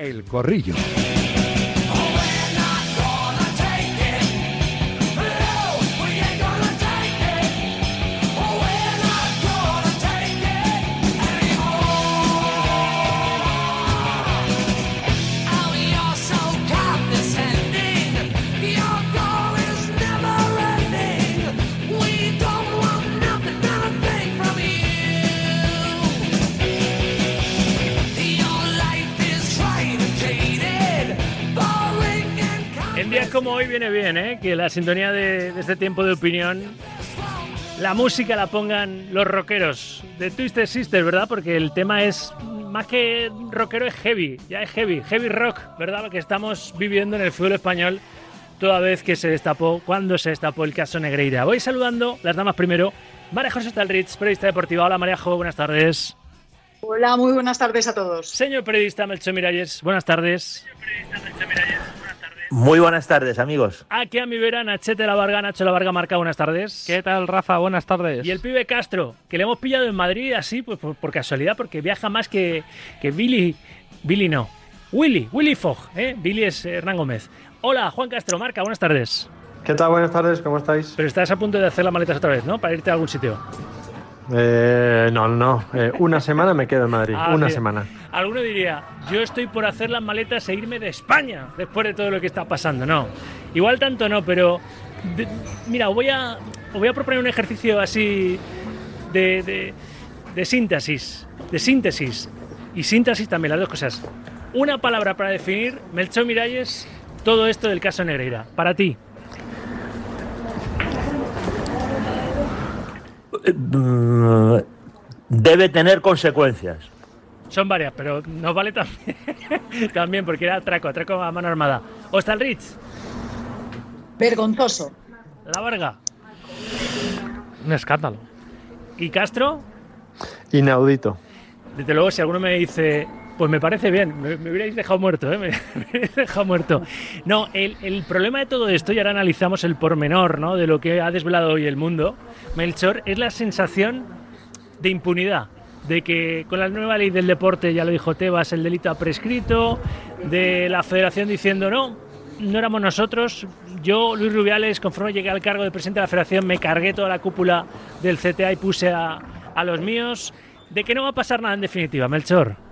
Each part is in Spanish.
El Corrillo. Como hoy viene bien, ¿eh? Que la sintonía de, de este tiempo de opinión, la música la pongan los rockeros de Twisted Sister, ¿verdad? Porque el tema es más que rockero es heavy, ya es heavy, heavy rock, ¿verdad? Lo que estamos viviendo en el fútbol español toda vez que se destapó, cuando se destapó el caso Negreira. Voy saludando las damas primero. María José Talrich, periodista deportiva. Hola María Jo, buenas tardes. Hola, muy buenas tardes a todos. Señor periodista Melchor Miralles, buenas tardes. Muy buenas tardes, amigos. Aquí a mi vera, Nachete La Varga, Nacho La Varga marca, buenas tardes. ¿Qué tal, Rafa? Buenas tardes. Y el pibe Castro, que le hemos pillado en Madrid así, pues por, por casualidad, porque viaja más que, que Billy. Billy no. Willy, Willy Fogg, ¿eh? Billy es Hernán Gómez. Hola, Juan Castro, marca, buenas tardes. ¿Qué tal? Buenas tardes, ¿cómo estáis? Pero estás a punto de hacer las maletas otra vez, ¿no? Para irte a algún sitio. Eh, no, no, eh, una semana me quedo en Madrid, Ah, una mira. semana. Alguno diría, yo estoy por hacer las maletas e irme de España después de todo lo que está pasando. No, igual tanto no, pero de- mira, voy a, voy a proponer un ejercicio así de, de, de síntesis, de síntesis y síntesis también, las dos cosas. Una palabra para definir, Melchor Miralles, todo esto del caso Negreira. Para ti, Debe tener consecuencias. son varias, pero nos vale también, también porque era atraco, atraco a mano armada. Rich, Vergonzoso. La Varga Un escándalo. y Castro. Inaudito. Desde luego, si alguno me dice, pues me parece bien, me, hubierais dejado muerto, ¿eh? dejado muerto. No, el, el problema de todo esto, y ahora analizamos el pormenor ¿no? de lo que ha desvelado hoy el mundo, Melchor, es la sensación de impunidad. De que con la nueva ley del deporte, ya lo dijo Tebas, el delito ha prescrito, de la federación diciendo no, no éramos nosotros. Yo, Luis Rubiales, conforme llegué al cargo de presidente de la federación, me cargué toda la cúpula del CTA y puse a, a los míos. De que no va a pasar nada en definitiva, Melchor.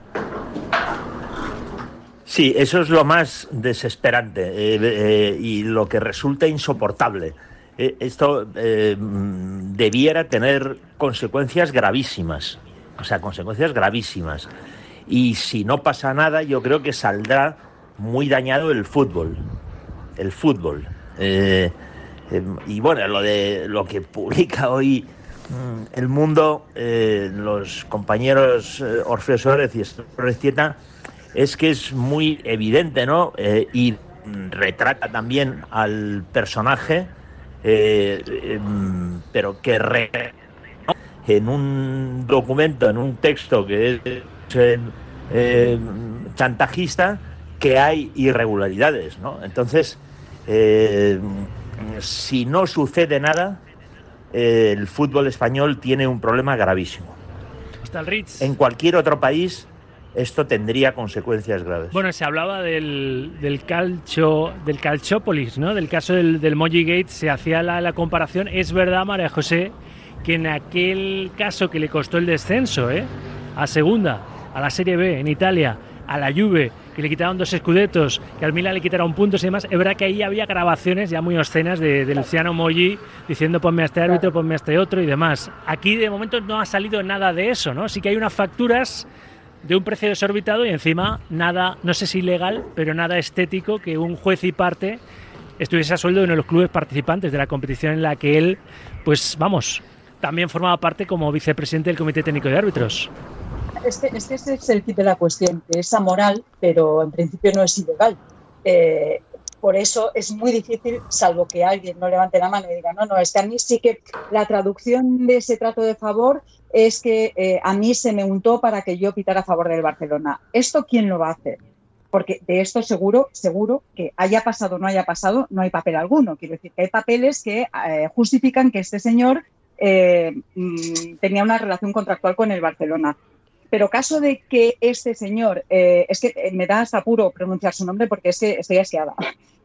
Sí, eso es lo más desesperante eh, eh, y lo que resulta insoportable. Eh, esto debiera tener consecuencias gravísimas, o sea, consecuencias gravísimas. Y si no pasa nada, yo creo que saldrá muy dañado el fútbol. El fútbol. Y bueno, lo de lo que publica hoy mm, el mundo, los compañeros Orfeo Suárez y Tieta, es que es muy evidente, ¿no? Eh, y retrata también al personaje, eh, mm, pero que en un documento, en un texto que es eh, eh, chantajista, que hay irregularidades, ¿no? Entonces, si no sucede nada, el fútbol español tiene un problema gravísimo. Está el Ritz. En cualquier otro país esto tendría consecuencias graves. Bueno, se hablaba del, del calcio, del calchópolis, ¿no? Del caso del, del Moji Gate, se hacía la, la comparación. Es verdad, María José, que en aquel caso que le costó el descenso, ¿eh? A segunda, a la Serie B en Italia, a la Juve, que le quitaron dos escudetos, que al Milan le quitaron puntos y demás, es verdad que ahí había grabaciones ya muy obscenas de, de Luciano Moggi diciendo ponme a este árbitro, ponme a este otro y demás. Aquí de momento no ha salido nada de eso, ¿no? Sí que hay unas facturas de un precio desorbitado y encima nada, no sé si ilegal, pero nada estético que un juez y parte estuviese a sueldo de uno de los clubes participantes de la competición en la que él, pues vamos, también formaba parte como vicepresidente del Comité Técnico de Árbitros. Este, es el kit de la cuestión, que es amoral, pero en principio no es ilegal. Eh, por eso es muy difícil, salvo que alguien no levante la mano y diga, no, no, es que a mí sí que la traducción de ese trato de favor es que eh, a mí se me untó para que yo pitara a favor del Barcelona. ¿Esto quién lo va a hacer? Porque de esto seguro, seguro que haya pasado o no haya pasado, no hay papel alguno. Quiero decir que hay papeles que eh, justifican que este señor eh, mm, tenía una relación contractual con el Barcelona. Pero caso de que este señor, es que me da hasta apuro pronunciar su nombre porque es que estoy asqueada,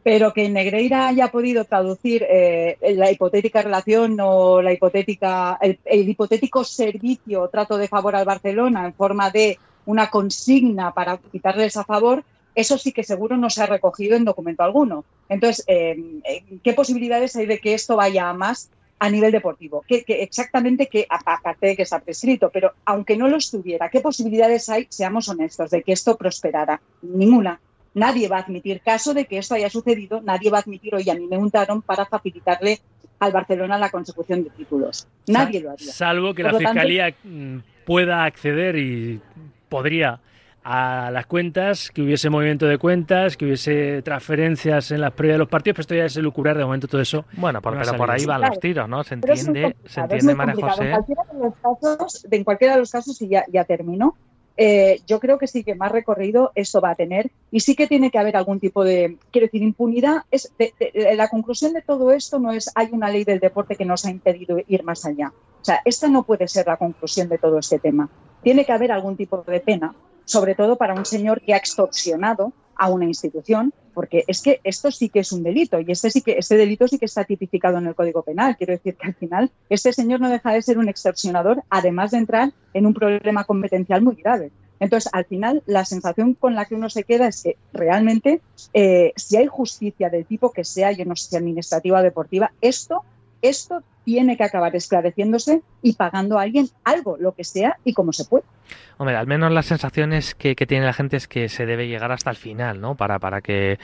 pero que Negreira haya podido traducir eh, la hipotética relación o la hipotética, el, hipotético servicio o trato de favor al Barcelona en forma de una consigna para quitarles a favor, eso sí que seguro no se ha recogido en documento alguno. Entonces, eh, ¿qué posibilidades hay de que esto vaya a más a nivel deportivo? Que exactamente, que aparte de que está prescrito, pero aunque no lo estuviera, ¿qué posibilidades hay, seamos honestos, de que esto prosperara? Ninguna. Nadie va a admitir, caso de que esto haya sucedido, nadie va a admitir, oye, a mí me untaron para facilitarle al Barcelona la consecución de títulos. Nadie lo haría. Salvo que Por la Fiscalía tanto, pueda acceder y podría a las cuentas, que hubiese movimiento de cuentas, que hubiese transferencias en las previas de los partidos, pero esto ya es elucubrar de momento todo eso. Bueno, por, pero por ahí van los tiros, ¿no? Se entiende, se entiende María José. En cualquiera de los casos, en cualquiera de los casos y ya, ya termino, eh, yo creo que sí que más recorrido esto va a tener y sí que tiene que haber algún tipo de, quiero decir, impunidad. Es de, la conclusión de todo esto no es hay una ley del deporte que nos ha impedido ir más allá. O sea, esta no puede ser la conclusión de todo este tema. Tiene que haber algún tipo de pena sobre todo para un señor que ha extorsionado a una institución, porque es que esto sí que es un delito y este sí que este delito sí que está tipificado en el Código Penal. Quiero decir que al final este señor no deja de ser un extorsionador, además de entrar en un problema competencial muy grave. Entonces, al final, la sensación con la que uno se queda es que realmente, eh, si hay justicia del tipo que sea, yo no sé si administrativa o deportiva, esto, esto tiene que acabar esclareciéndose y pagando a alguien algo, lo que sea y como se puede. Hombre, al menos las sensaciones que, tiene la gente es que se debe llegar hasta el final, ¿no? Para, para que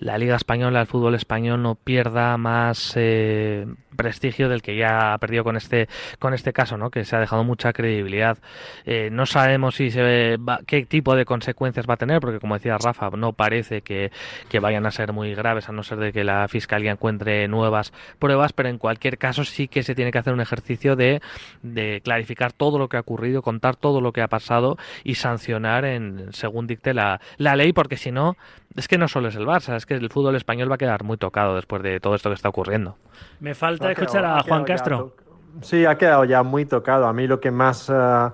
la Liga Española, el fútbol español, no pierda más eh, prestigio del que ya ha perdido con este, con este caso, ¿no? Que se ha dejado mucha credibilidad. Eh, no sabemos si se va, qué tipo de consecuencias va a tener, porque como decía Rafa, no parece que, que vayan a ser muy graves, a no ser de que la Fiscalía encuentre nuevas pruebas, pero en cualquier caso sí que se tiene que hacer un ejercicio de, de clarificar todo lo que ha ocurrido, contar todo lo que ha pasado y sancionar en según dicte la, la ley, porque si no, es que no solo es el Barça, es que el fútbol español va a quedar muy tocado después de todo esto que está ocurriendo. Me falta escuchar a Juan Castro. Sí, ha quedado ya muy tocado. A mí lo que más uh,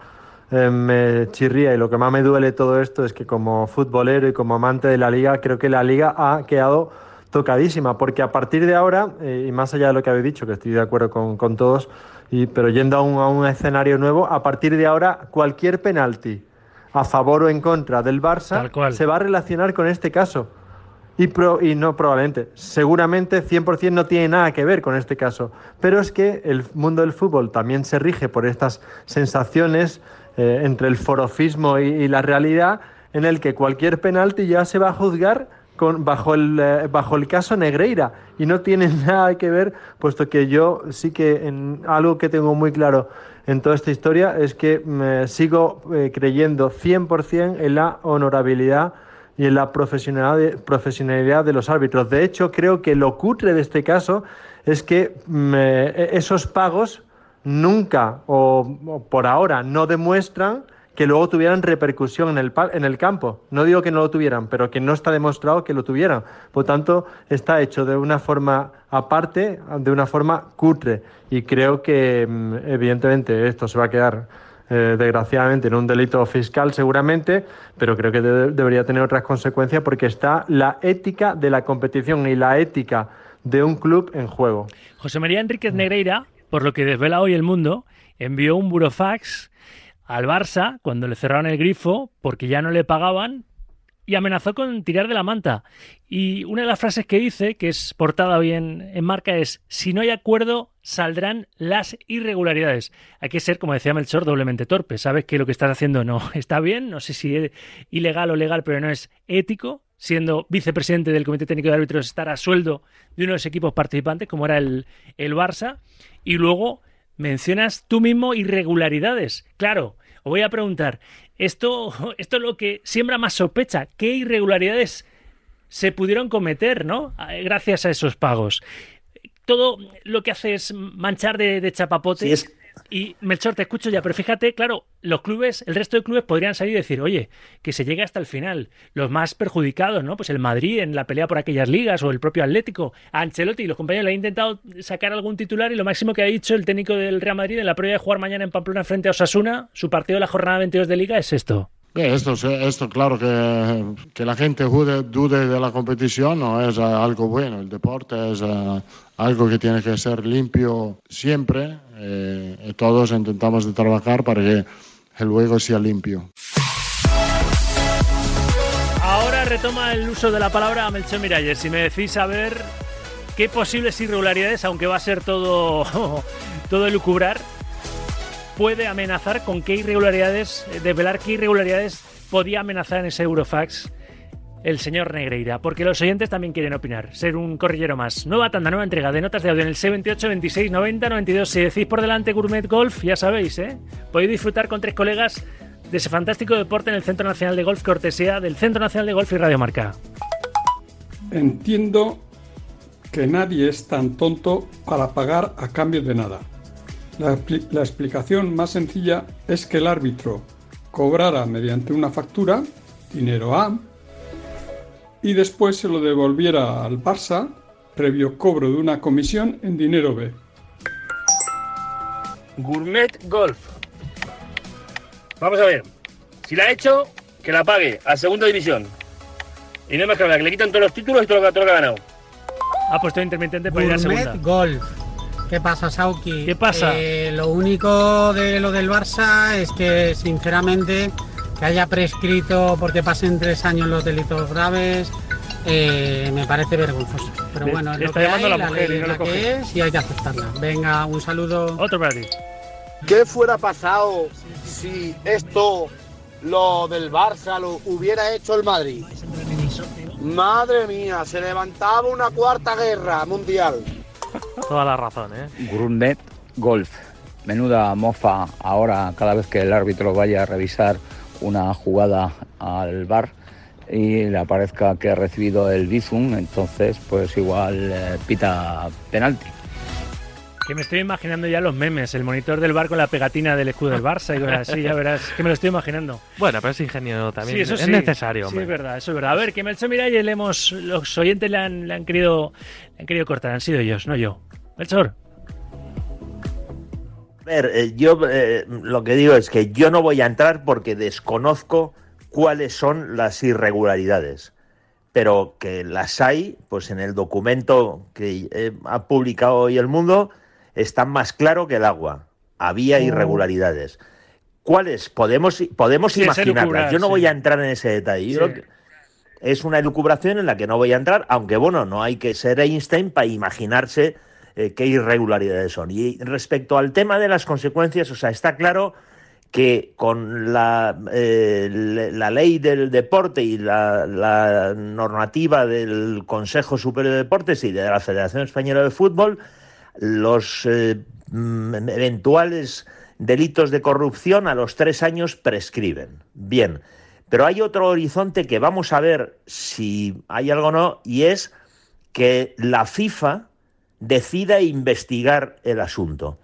eh, me chirría y lo que más me duele todo esto es que como futbolero y como amante de la liga, creo que la liga ha quedado tocadísima, porque a partir de ahora, eh, y más allá de lo que habéis dicho, que estoy de acuerdo con, con todos, y, pero yendo a un, a un escenario nuevo, a partir de ahora cualquier penalti a favor o en contra del Barça se va a relacionar con este caso. Y, pro, y no probablemente, seguramente 100% no tiene nada que ver con este caso. Pero es que el mundo del fútbol también se rige por estas sensaciones eh, entre el forofismo y, y, la realidad, en el que cualquier penalti ya se va a juzgar con, bajo, el, eh, bajo el caso Negreira. Y no tiene nada que ver, puesto que yo sí que en algo que tengo muy claro en toda esta historia es que me sigo eh, creyendo 100% en la honorabilidad y en la profesionalidad de, profesionalidad de los árbitros. De hecho, creo que lo cutre de este caso es que me, esos pagos nunca o, por ahora no demuestran que luego tuvieran repercusión en el, en el campo. No digo que no lo tuvieran, pero que no está demostrado que lo tuvieran. Por tanto, está hecho de una forma aparte, de una forma cutre. Y creo que, mm, evidentemente, esto se va a quedar eh, desgraciadamente en un delito fiscal seguramente, pero creo que de debería tener otras consecuencias porque está la ética de la competición y la ética de un club en juego. José María Enríquez Negreira, por lo que desvela hoy el mundo, envió un burofax al Barça cuando le cerraron el grifo porque ya no le pagaban y amenazó con tirar de la manta. Y una de las frases que dice, que es portada hoy en, en, marca, es, si no hay acuerdo, saldrán las irregularidades. Hay que ser, como decía Melchor, doblemente torpe. Sabes que lo que estás haciendo no está bien, no sé si es ilegal o legal, pero no es ético. Siendo vicepresidente del Comité Técnico de Árbitros, estar a sueldo de uno de los equipos participantes, como era el, el Barça. Y luego mencionas tú mismo irregularidades. Claro, os voy a preguntar, esto, esto es lo que siembra más sospecha. ¿Qué irregularidades se pudieron cometer, no? Gracias a esos pagos. Todo lo que hace es manchar de, de chapapote. Sí, es, Y Melchor, te escucho ya, pero fíjate, claro, los clubes, el resto de clubes podrían salir y decir, oye, que se llegue hasta el final. Los más perjudicados, ¿no? Pues el Madrid en la pelea por aquellas ligas o el propio Atlético. Ancelotti y los compañeros le han intentado sacar algún titular y lo máximo que ha dicho el técnico del Real Madrid en la prueba de jugar mañana en Pamplona frente a Osasuna, su partido de la jornada 22 de liga es esto. Esto, esto claro que, que la gente dude, dude, de la competición no es algo bueno. El deporte es uh, algo que tiene que ser limpio siempre eh, y todos intentamos de trabajar para que el juego sea limpio. Ahora retoma el uso de la palabra Melchor Miralles. Si me decís saber qué posibles irregularidades, aunque va a ser todo, todo elucubrar, puede amenazar, con qué irregularidades, eh, desvelar qué irregularidades podía amenazar en ese Eurofax el señor Negreira, porque los oyentes también quieren opinar, ser un corrillero más. Nueva tanda, nueva entrega de notas de audio en el C28 26 90 92. Si decís por delante Gourmet Golf, ya sabéis, ¿eh? Podéis disfrutar con tres colegas de ese fantástico deporte en el Centro Nacional de Golf, cortesía del Centro Nacional de Golf y Radio Marca. Entiendo que nadie es tan tonto para pagar a cambio de nada. La, la, explicación más sencilla es que el árbitro cobrara mediante una factura dinero A y después se lo devolviera al Barça previo cobro de una comisión en dinero B. Gourmet Golf. Vamos a ver. Si la ha hecho, que la pague a segunda división. Y no me que le quitan todos los títulos y todo lo que, todo lo que ha ganado. Ha puesto intermitente para ir a segunda. Golf. ¿Qué pasa, Sauki? ¿Qué pasa? Eh, lo único de lo del Barça es que, sinceramente, que haya prescrito porque pasen tres años los delitos graves, eh, me parece vergonzoso. Pero bueno, es lo está que llamando hay, la la mujer ley y no es lo la coge. que es y hay que aceptarla. Venga, un saludo. Otro para ti. ¿Qué fuera pasado si esto, lo del Barça, lo hubiera hecho el Madrid? Madre mía, se levantaba una cuarta guerra mundial. Toda la razón, ¿eh? Gourmet Golf. Menuda mofa ahora cada vez que el árbitro vaya a revisar una jugada al bar y le aparezca que ha recibido el bizum, entonces pues igual eh, pita penalti. Que me estoy imaginando ya los memes, el monitor del bar con la pegatina del escudo del Barça y cosas así, ya verás, que me lo estoy imaginando. Bueno, pero es ingenio también. Sí, eso es sí. necesario, Sí, es verdad, eso es verdad. A ver, que Melchor Miralles le hemos, los oyentes le han, le han querido, le han querido cortar, han sido ellos, no yo. Melchor. A ver, eh, yo eh, lo que digo es que yo no voy a entrar porque desconozco cuáles son las irregularidades, pero que las hay, pues en el documento que eh, ha publicado hoy El Mundo está más claro que el agua. Había irregularidades. ¿Cuáles? Podemos, podemos Sí, imaginarlas. Yo no sí. voy a entrar en ese detalle. Yo Sí. es una elucubración en la que no voy a entrar, aunque bueno, no hay que ser Einstein para imaginarse eh, qué irregularidades son. Y respecto al tema de las consecuencias, o sea, está claro que con la, eh, la ley del deporte y la, la normativa del Consejo Superior de Deportes y de la Federación Española de Fútbol, los eh, mm, eventuales delitos de corrupción a los tres años prescriben. Bien, pero hay otro horizonte que vamos a ver si hay algo o no, y es que la FIFA decida investigar el asunto.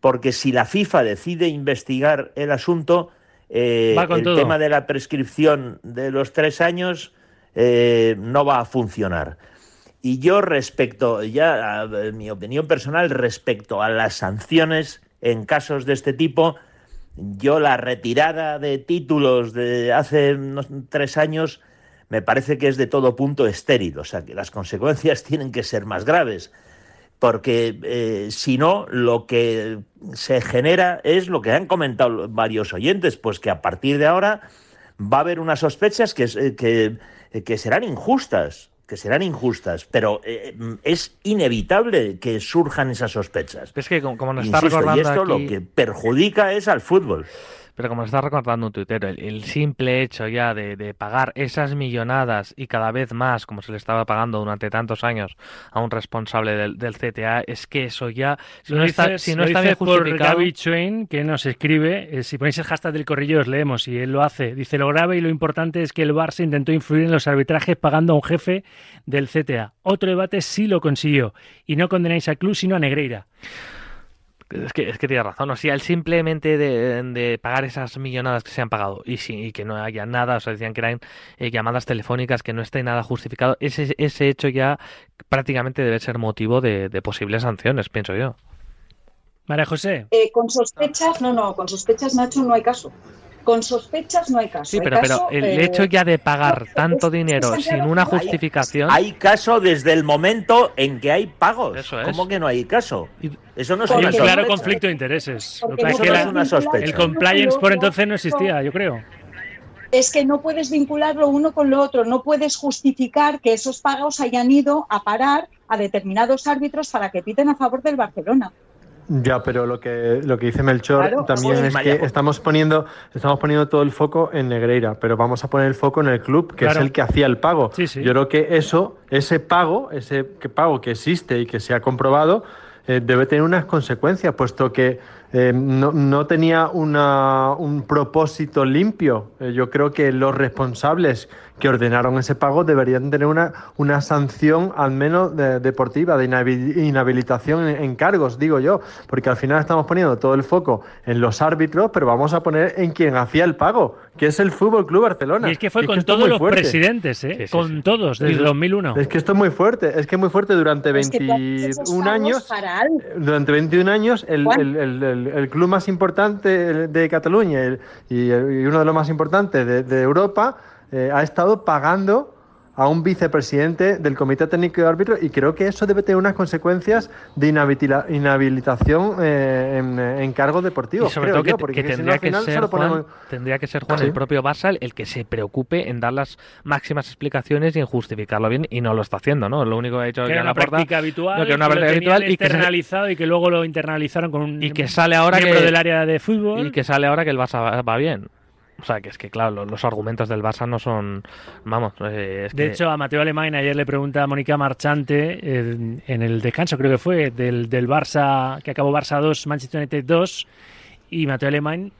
Porque si la FIFA decide investigar el asunto, eh, el todo. tema de la prescripción de los tres años eh, no va a funcionar. Y yo respecto, ya a, mi opinión personal respecto a las sanciones en casos de este tipo, yo la retirada de títulos de hace unos tres años me parece que es de todo punto estéril, o sea que las consecuencias tienen que ser más graves, porque eh, si no, lo que se genera es lo que han comentado varios oyentes, pues que a partir de ahora va a haber unas sospechas que, eh, que, que serán injustas, que serán injustas, pero eh, es inevitable que surjan esas sospechas. Es que como, como nos está Insisto, y recordando esto aquí- lo que perjudica es al fútbol. Pero como está recordando un tuitero, el, el simple hecho ya de, de pagar esas millonadas y cada vez más, como se le estaba pagando durante tantos años a un responsable del, del CTA, es que eso ya, si Lo no está, si no lo está bien por justificado, Gaby Chuen, que nos escribe, eh, si ponéis el hashtag del corrillo os leemos, y él lo hace. Dice, lo grave y lo importante es que el Barça intentó influir en los arbitrajes pagando a un jefe del CTA. Otro debate sí lo consiguió. Y no condenáis a Club, sino a Negreira. Es que, es que tiene razón. O sea, el simplemente de, pagar esas millonadas que se han pagado y, sí, y que no haya nada, o sea, decían que eran eh, llamadas telefónicas, que no esté nada justificado, ese, ese hecho ya prácticamente debe ser motivo de, posibles sanciones, pienso yo. María José. Eh, con sospechas, no, no, con sospechas, Nacho, no hay caso. Con sospechas no hay caso. Sí, pero, pero el eh, hecho ya de pagar tanto dinero sin una justificación. Hay, caso desde el momento en que hay pagos. Eso es. ¿Cómo que no hay caso? Eso no es un claro conflicto de intereses. El compliance por entonces no existía, yo creo es que no puedes vincularlo uno con lo otro, no puedes justificar que esos pagos hayan ido a parar a determinados árbitros para que piten a favor del Barcelona. Ya, pero lo que, lo que dice Melchor también es que estamos poniendo, estamos poniendo todo el foco en Negreira, pero vamos a poner el foco en el club, que es el que hacía el pago. Yo creo que eso, ese pago, ese pago que existe y que se ha comprobado, eh, debe tener unas consecuencias, puesto que eh, no, no, tenía una, un propósito limpio. Eh, yo creo que los responsables que ordenaron ese pago deberían tener una, una sanción al menos deportiva, de inhabilitación en, cargos, digo yo, porque al final estamos poniendo todo el foco en los árbitros, pero vamos a poner en quien hacía el pago, que es el Fútbol Club Barcelona. Y es que fue con todos los presidentes, ¿eh? con todos, desde 2001. Es que esto es muy fuerte, es que es muy fuerte durante 21 años. Durante 21 años, el, el, club más importante de Cataluña y, uno de los más importantes de, de Europa eh, ha estado pagando a un vicepresidente del Comité Técnico de Árbitro y creo que eso debe tener unas consecuencias de inhabilitación eh, en, cargos deportivos. Y sobre todo que, tendría, que ser, Juan, tendría que ser Juan el propio Barça el que se preocupe en dar las máximas explicaciones y en justificarlo bien y no lo está haciendo, ¿no? Lo único que ha hecho que era una práctica habitual, que, una práctica habitual y que y que luego lo internalizaron con un y que sale ahora miembro del área de fútbol y que sale ahora que el Barça va bien. O sea, que es que, claro, los, argumentos del Barça no son. Vamos. Eh, de hecho, a Mateo Alemán ayer le pregunta a Mónica Marchante eh, en el descanso, creo que fue, del, del Barça, que acabó Barça 2, Manchester United 2, y Mateo Alemán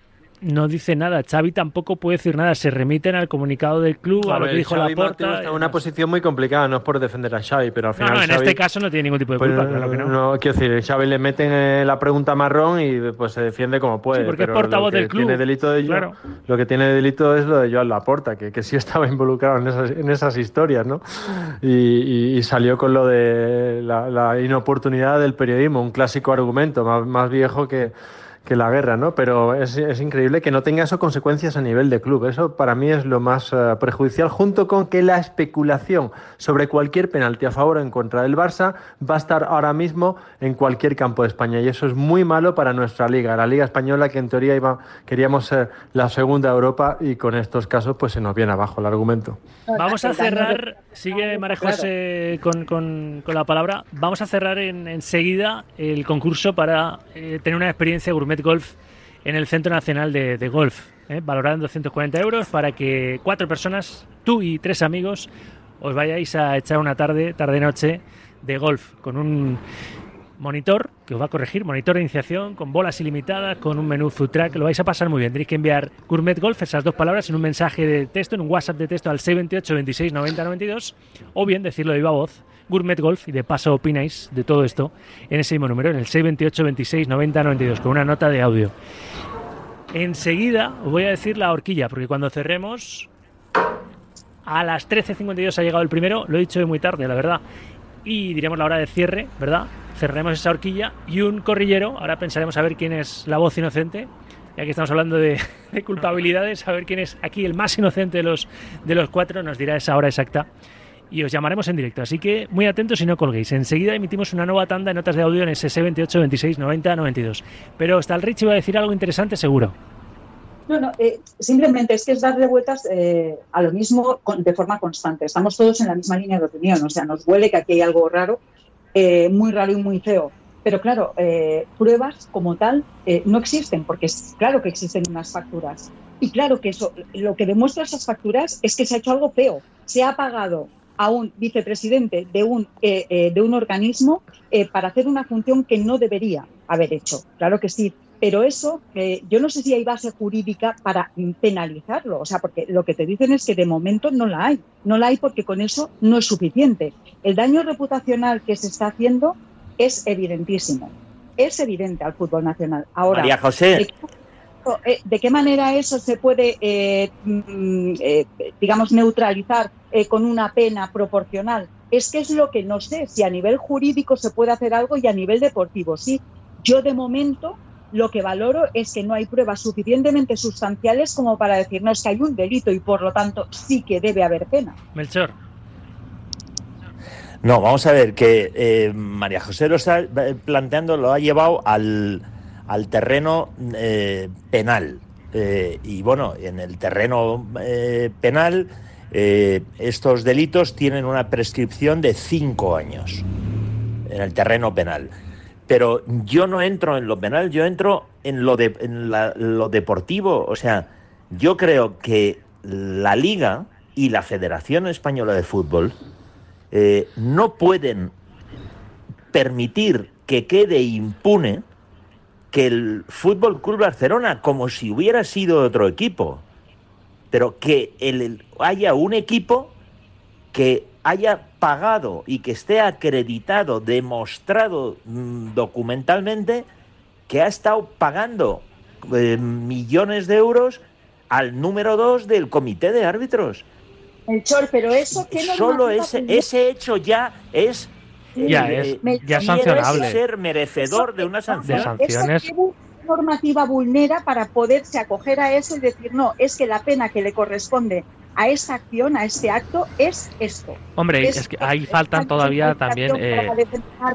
no dice nada. Xavi tampoco puede decir nada. Se remiten al comunicado del club, a, lo que dijo la Porta. Está en una posición muy complicada, no es por defender a Xavi, pero al final. No, en este caso no tiene ningún tipo de pues, culpa, claro que no. no. Quiero decir, Xavi le meten eh, la pregunta marrón y pues se defiende como puede. porque es portavoz del club. Tiene delito de claro. Lo que tiene delito es lo de Joan Laporta, que, que sí estaba involucrado en esas, en esas historias, ¿no? Y, salió con lo de la, inoportunidad del periodismo, un clásico argumento, más viejo que que la guerra, ¿no? Pero es, es, increíble que no tenga eso consecuencias a nivel de club. Eso para mí es lo más uh, perjudicial, junto con que la especulación sobre cualquier penalti a favor o en contra del Barça va a estar ahora mismo en cualquier campo de España. Y eso es muy malo para nuestra liga, la liga española que en teoría iba, queríamos ser la segunda de Europa y con estos casos pues se nos viene abajo el argumento. Vamos a cerrar, sigue María José con, con, con, la palabra, vamos a cerrar enseguida el concurso para eh, tener una experiencia gourmet Golf en el Centro Nacional de, Golf, ¿eh? valorado en 240 euros para que cuatro personas, tú y tres amigos, os vayáis a echar una tarde, tarde-noche de golf con un monitor que os va a corregir, monitor de iniciación con bolas ilimitadas, con un menú food track, lo vais a pasar muy bien. Tenéis que enviar Gourmet Golf, esas dos palabras, en un mensaje de texto, en un WhatsApp de texto al 628 26 90 92, o bien decirlo de viva voz Gourmet Golf y de paso opináis de todo esto en ese mismo número, en el 628 26 90 92, con una nota de audio. Enseguida os voy a decir la horquilla, porque cuando cerremos, a las 13.52 ha llegado el primero, lo he dicho muy tarde, la verdad, y diremos la hora de cierre, ¿verdad? Cerraremos esa horquilla y un corrillero, ahora pensaremos a ver quién es la voz inocente, ya que estamos hablando de, de culpabilidades, a ver quién es aquí el más inocente de los, de los cuatro, nos dirá esa hora exacta y os llamaremos en directo. Así que muy atentos y no colguéis. Enseguida emitimos una nueva tanda de notas de audio en ese 28 26 90 92. Pero hasta el Richie va a decir algo interesante seguro. No, no, eh, simplemente es que es darle vueltas eh, a lo mismo de forma constante. Estamos todos en la misma línea de opinión, o sea, nos huele que aquí hay algo raro, eh, muy raro y muy feo. Pero claro, pruebas como tal no existen, porque es claro que existen unas facturas. Y claro que eso, lo que demuestra esas facturas es que se ha hecho algo feo. Se ha pagado a un vicepresidente de un, eh, eh, de un organismo eh, para hacer una función que no debería haber hecho. Claro que sí, pero eso, yo no sé si hay base jurídica para penalizarlo, o sea, porque lo que te dicen es que de momento no la hay, no la hay porque con eso no es suficiente. El daño reputacional que se está haciendo es evidentísimo es evidente al fútbol nacional. Ahora, María José. Eh, ¿De qué manera eso se puede, eh, mm, eh, digamos, neutralizar con una pena proporcional? Es que es lo que no sé, si a nivel jurídico se puede hacer algo y a nivel deportivo sí. Yo de momento lo que valoro es que no hay pruebas suficientemente sustanciales como para decirnos que hay un delito y por lo tanto sí que debe haber pena. Melchor. No, vamos a ver que María José lo está planteando, lo ha llevado al, al terreno eh, penal. Eh, y bueno, en el terreno eh, penal estos delitos tienen una prescripción de cinco años en el terreno penal. Pero yo no entro en lo penal, yo entro en lo, de, en lo deportivo. O sea, yo creo que la liga y la Federación Española de Fútbol no pueden permitir que quede impune que el Fútbol Club Barcelona, como si hubiera sido otro equipo, pero que el, haya un equipo que haya pagado y que esté acreditado, demostrado mm, documentalmente, que ha estado pagando eh, millones de euros al número dos del comité de árbitros. El Chor, pero eso que Solo ese, ese hecho ya es ya es, ya sancionable. ser merecedor de una sanción. De sanciones. ¿Qué normativa vulnera para poderse acoger a eso y decir, no, es que la pena que le corresponde a esta acción, a este acto, es esto? Hombre, es, que ahí faltan todavía también... Eh...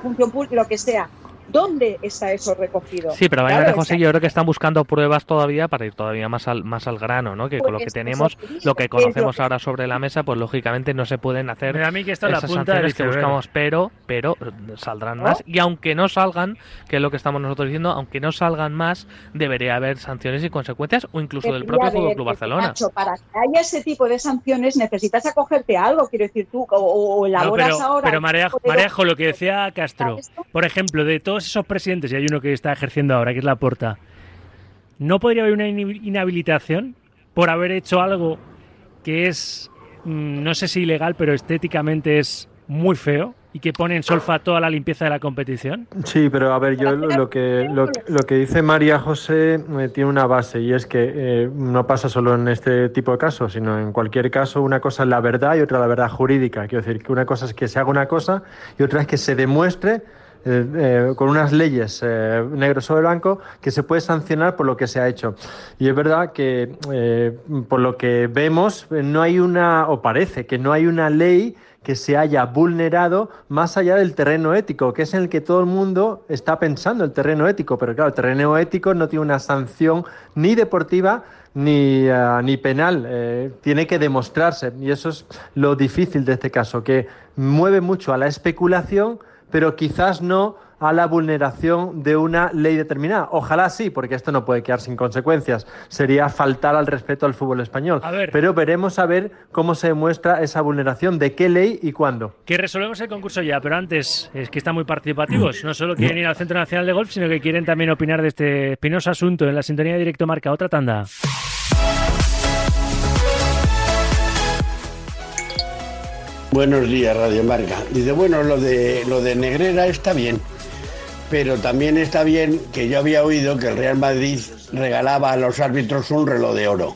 función pública, lo que sea. ¿Dónde está eso recogido? Sí, pero claro, José, yo creo que están buscando pruebas todavía para ir todavía más al, más al grano, ¿no? Que con lo que tenemos, lo que conocemos ahora sobre la mesa, pues lógicamente no se pueden hacer a mí que esas la punta que buscamos, pero, pero saldrán más. Y aunque no salgan, que es lo que estamos nosotros diciendo, aunque no salgan más, debería haber sanciones y consecuencias, o incluso del propio Fútbol Club Barcelona. para que haya ese tipo de sanciones necesitas acogerte a algo, quiero decir tú, o, elaboras pero, ahora. Pero Marejo, lo que decía Castro, por ejemplo, de todo esos presidentes, y hay uno que está ejerciendo ahora, que es la Porta, ¿no podría haber una inhabilitación por haber hecho algo que es, mm, no sé si ilegal, pero estéticamente es muy feo? y que pone en solfa toda la limpieza de la competición? Sí, pero a ver, yo lo que, lo, que dice María José eh, tiene una base y es que eh, no pasa solo en este tipo de casos, sino en cualquier caso una cosa es la verdad y otra la verdad jurídica. Quiero decir que una cosa es que se haga una cosa y otra es que se demuestre eh, eh, con unas leyes eh, negro sobre blanco que se puede sancionar por lo que se ha hecho. Y es verdad que por lo que vemos no hay una, o parece que no hay una ley que se haya vulnerado más allá del terreno ético, que es en el que todo el mundo está pensando, el terreno ético, pero claro, el terreno ético no tiene una sanción ni deportiva ni, ni penal, tiene que demostrarse y eso es lo difícil de este caso, que mueve mucho a la especulación pero quizás no a la vulneración de una ley determinada. Ojalá sí, porque esto no puede quedar sin consecuencias. Sería faltar al respeto al fútbol español. Pero veremos a ver cómo se demuestra esa vulneración, de qué ley y cuándo. Que resolvemos el concurso ya, pero antes es que están muy participativos. No solo quieren ir al Centro Nacional de Golf, sino que quieren también opinar de este espinoso asunto en la sintonía de directo marca. Otra tanda. Buenos días, Radio Marca. Dice, bueno, lo de, lo de Negrera está bien, pero también está bien que yo había oído que el Real Madrid regalaba a los árbitros un reloj de oro.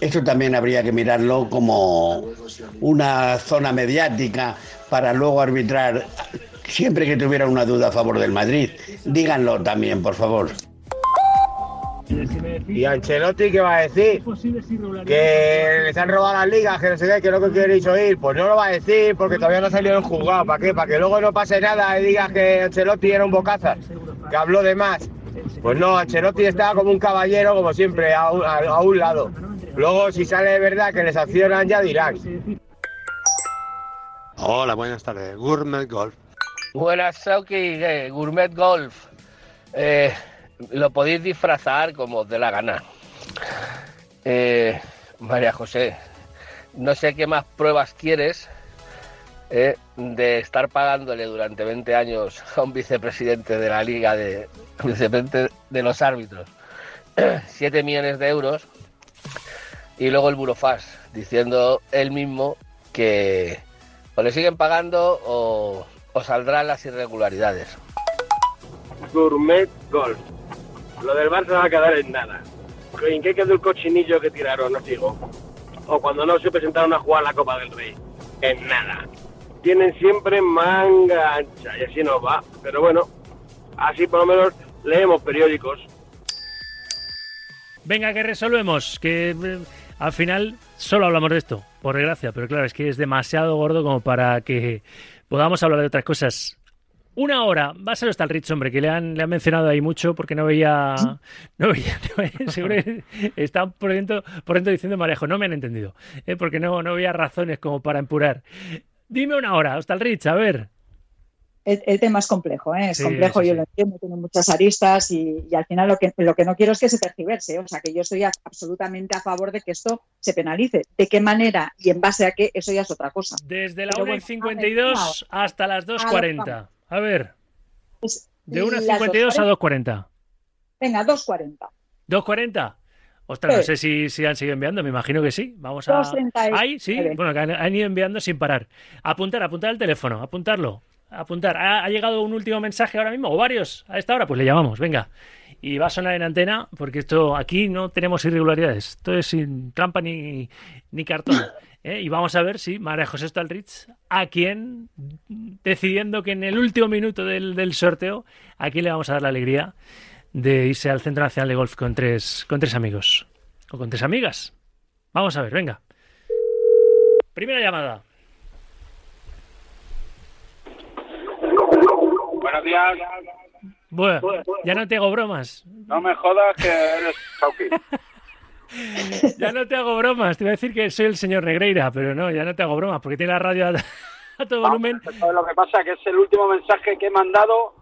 Esto también habría que mirarlo como una zona mediática para luego arbitrar siempre que tuviera una duda a favor del Madrid. Díganlo también, por favor. ¿Y Ancelotti qué va a decir? Que les han robado las ligas, que no sé qué, que lo que queréis oír. Pues no lo va a decir porque todavía no ha salido el juzgado. ¿Para qué? Para que luego no pase nada y digas que Ancelotti era un bocazas, que habló de más. Pues no, Ancelotti estaba como un caballero, como siempre, a un, lado. Luego, si sale de verdad que les accionan, ya dirán. Hola, buenas tardes. Gourmet Golf. Buenas, Sauki, Gourmet Golf. Eh, lo podéis disfrazar como os dé la gana. Eh, María José, no sé qué más pruebas quieres eh, de estar pagándole durante 20 años a un vicepresidente de la liga de vicepresidente de los árbitros 7 millones de euros y luego el Burofaz diciendo él mismo que o le siguen pagando o, o saldrán las irregularidades. Gourmet Golf. Lo del Barça va a quedar en nada. ¿En qué quedó el cochinillo que tiraron, no digo? O cuando no se presentaron a jugar la Copa del Rey. En nada. Tienen siempre manga ancha y así nos va. Pero bueno, así por lo menos leemos periódicos. Venga, que resolvemos. Que eh, al final solo hablamos de esto, por desgracia. Pero claro, es que es demasiado gordo como para que podamos hablar de otras cosas. Una hora, va a ser hasta el Rich, hombre, que le han, le han mencionado ahí mucho porque no veía. No veía, no veía seguro que está por dentro, por dentro diciendo Marejo, no me han entendido, eh, porque no, no veía razones como para empurar. Dime una hora, hasta el Rich, a ver. El, el tema es complejo, ¿eh? es Sí, complejo, sí, yo sí. lo entiendo, tiene muchas aristas y, y al final lo que, lo que no quiero es que se tergiverse, o sea que yo estoy a- absolutamente a favor de que esto se penalice. ¿De qué manera y en base a qué? Eso ya es otra cosa. Desde la Pero 1 y bueno, 52 hasta las 2.40. A ver, Pues, de 1 y las 52 a 2.40. 2.40. Venga, 2.40. ¿2.40? Ostras, no sé si, si han seguido enviando, me imagino que sí. Vamos a. 2.39. Ahí, sí. Bueno, que han, han ido enviando sin parar. Apuntar, apuntar el teléfono, apuntarlo. Apuntar. ¿Ha, ha llegado un último mensaje ahora mismo? ¿O varios? A esta hora, pues le llamamos, venga. Y va a sonar en antena, porque esto aquí no tenemos irregularidades. Esto es sin trampa ni, ni cartón. ¿eh? Y vamos a ver si María José Stalrich, a quien, decidiendo que en el último minuto del, del sorteo, a quién le vamos a dar la alegría de irse al Centro Nacional de Golf con tres, con tres amigos. O con tres amigas. Vamos a ver, venga. Primera llamada. Buenos días. Bueno, ya no te hago bromas. No me jodas que eres. Ya no te hago bromas. Te iba a decir que soy el señor Negreira, pero no, ya no te hago bromas porque tiene la radio a, a todo volumen. ¿Sabes lo que pasa? Que es el último mensaje que he mandado.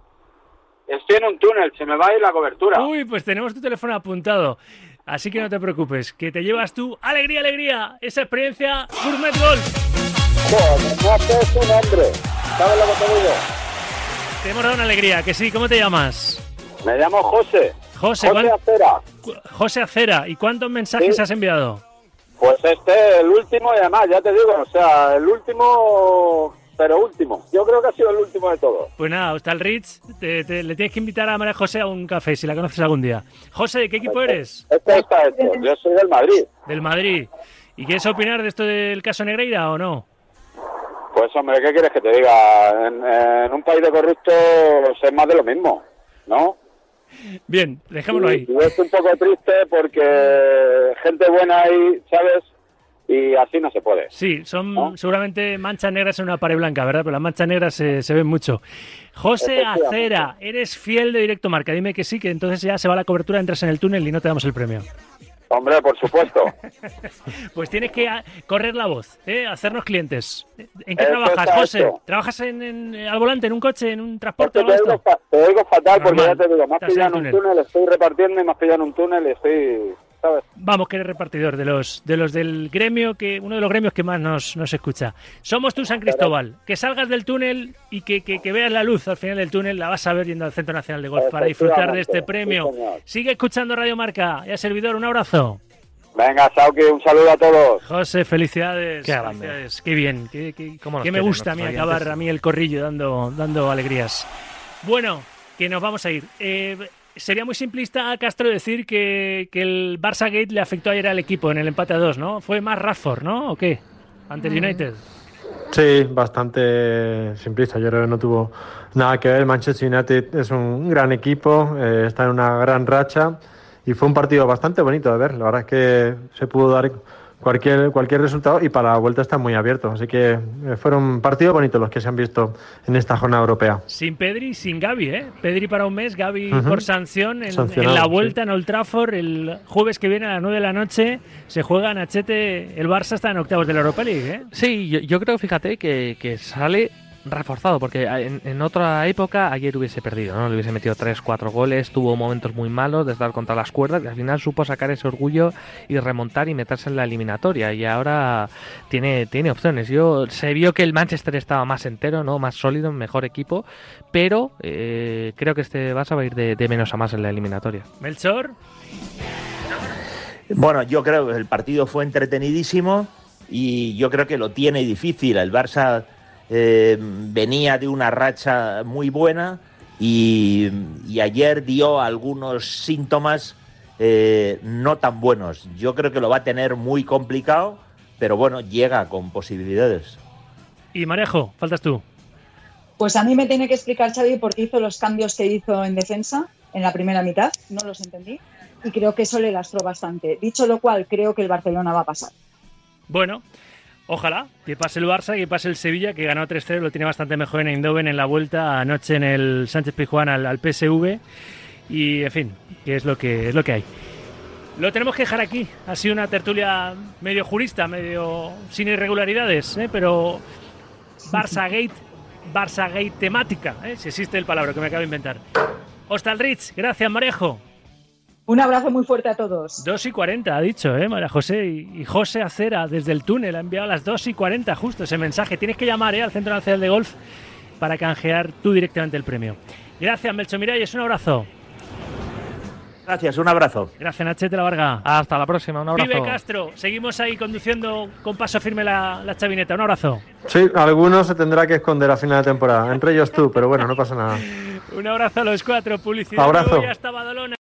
Estoy en un túnel, se me va a ir la cobertura. Uy, pues tenemos tu teléfono apuntado. Así que no te preocupes, que te llevas tú alegría, alegría, esa experiencia Gourmet Golf. Joder, no haces un hombre. ¿Sabes lo que te digo? Te hemos dado una alegría, que sí, ¿cómo te llamas? Me llamo José. José, José ¿cuán- Acera. José Acera, ¿y cuántos mensajes Sí. has enviado? Pues este, el último, y además, ya te digo, o sea, el último, pero último. Yo creo que ha sido el último de todos. Pues nada, hasta el Ritz, te- te- le tienes que invitar a María José a un café, si la conoces algún día. José, ¿de qué equipo eres? Este está hecho. Yo soy del Madrid. Del Madrid. ¿Y quieres opinar de esto del caso Negreira o no? Pues hombre, ¿qué quieres que te diga? En, en un país de corruptos es más de lo mismo, ¿no? Bien, dejémoslo ahí. y es un poco triste porque gente buena ahí, ¿sabes? Y así no se puede. Sí, son seguramente manchas negras en una pared blanca, ¿verdad? Pero las manchas negras se, se ven mucho. José. Acera, eres fiel de Directo Marca. Dime que sí, que entonces ya se va la cobertura, entras en el túnel y no te damos el premio. Hombre, por supuesto. Pues tienes que ah, correr la voz, ¿eh? hacernos clientes. ¿En qué Eso trabajas, José? ¿Trabajas en, en- al volante, en un coche, en un transporte Es o te, oigo fa- te oigo fatal porque ya te digo, me has en pillado el en un túnel, estoy repartiendo y me has pillado en un túnel y estoy, ¿sabes? Vamos, que eres repartidor de los, de los del gremio, que uno de los gremios que más nos, nos escucha. Somos tú, San Cristóbal. Que salgas del túnel y que, que- que veas la luz al final del túnel, la vas a ver yendo al Centro Nacional de Golf para disfrutar de este premio. sí. Sigue escuchando Radio Marca. Y a servidor, un abrazo. Venga, Sauki, un saludo a todos. José, felicidades. Qué felicidades. Qué bien. Qué, qué- ¿Cómo qué me gusta a mí acabar a mí el corrillo dando, dando alegrías. Bueno, que nos vamos a ir. Eh, sería muy simplista, Castro, decir que, que el Barça Gate le afectó ayer al equipo en el empate a dos, ¿no? Fue más Radford, ¿no? ¿O qué? Ante el United. Sí, bastante simplista. Yo creo que no tuvo nada que ver. El Manchester United es un gran equipo, eh, está en una gran racha y fue un partido bastante bonito de ver. La verdad es que se pudo dar cualquier, cualquier resultado y para la vuelta está muy abierto. Así que eh, fueron partidos bonitos los que se han visto en esta jornada europea. Sin Pedri y sin Gaby, ¿eh? Pedri para un mes, Gaby por sanción en, la sí. vuelta en Old Trafford el jueves que viene a las 9 de la noche. Se juega en Achete. El Barça está en octavos de la Europa League, ¿eh? Sí, yo, yo creo, fíjate, que, que sale reforzado, porque en, en otra época ayer hubiese perdido, ¿no? Le hubiese metido 3, 4 goles, tuvo momentos muy malos de estar contra las cuerdas y al final supo sacar ese orgullo y remontar y meterse en la eliminatoria y ahora tiene, tiene opciones. Yo Se vio que el Manchester estaba más entero, ¿no? Más sólido, mejor equipo, pero eh, creo que este Barça va a ir de, de menos a más en la eliminatoria. Melchor. Bueno, yo creo que el partido fue entretenidísimo y yo creo que lo tiene difícil. El Barça eh, venía de una racha muy buena y, y ayer dio algunos síntomas eh, no tan buenos. Yo creo que lo va a tener muy complicado, pero bueno, llega con posibilidades. Y Marejo, faltas tú. Pues a mí me tiene que explicar Xavi por qué hizo los cambios que hizo en defensa en la primera mitad, no los entendí y creo que eso le lastró bastante. Dicho lo cual, creo que el Barcelona va a pasar. Bueno, ojalá que pase el Barça, que pase el Sevilla, que ganó 3-0, lo tiene bastante mejor en Eindhoven en la vuelta anoche en el Sánchez Pizjuán al, PSV y en fin, que es lo que es lo que hay. Lo tenemos que dejar aquí. Ha sido una tertulia medio jurista, medio sin irregularidades, ¿eh? pero Barça Gate, Barça Gate temática, ¿eh? si existe el palabra que me acabo de inventar. Hostal gracias Marejo. Un abrazo muy fuerte a todos. 2 y 40 ha dicho, ¿eh? María José. Y, y José Acera desde el túnel ha enviado a las 2 y 40 justo ese mensaje. Tienes que llamar ¿eh? al Centro Nacional de Golf para canjear tú directamente el premio. Gracias, Melcho Miralles. Un abrazo. Gracias, un abrazo. Gracias, Nachete La Varga. Hasta la próxima, un abrazo. Vive Castro, seguimos ahí conduciendo con paso firme la, la chavineta. Un abrazo. Sí, algunos se tendrá que esconder a final de temporada, entre ellos tú, pero bueno, no pasa nada. Un abrazo a los cuatro. Publicidad Abrazo. hasta Badalona.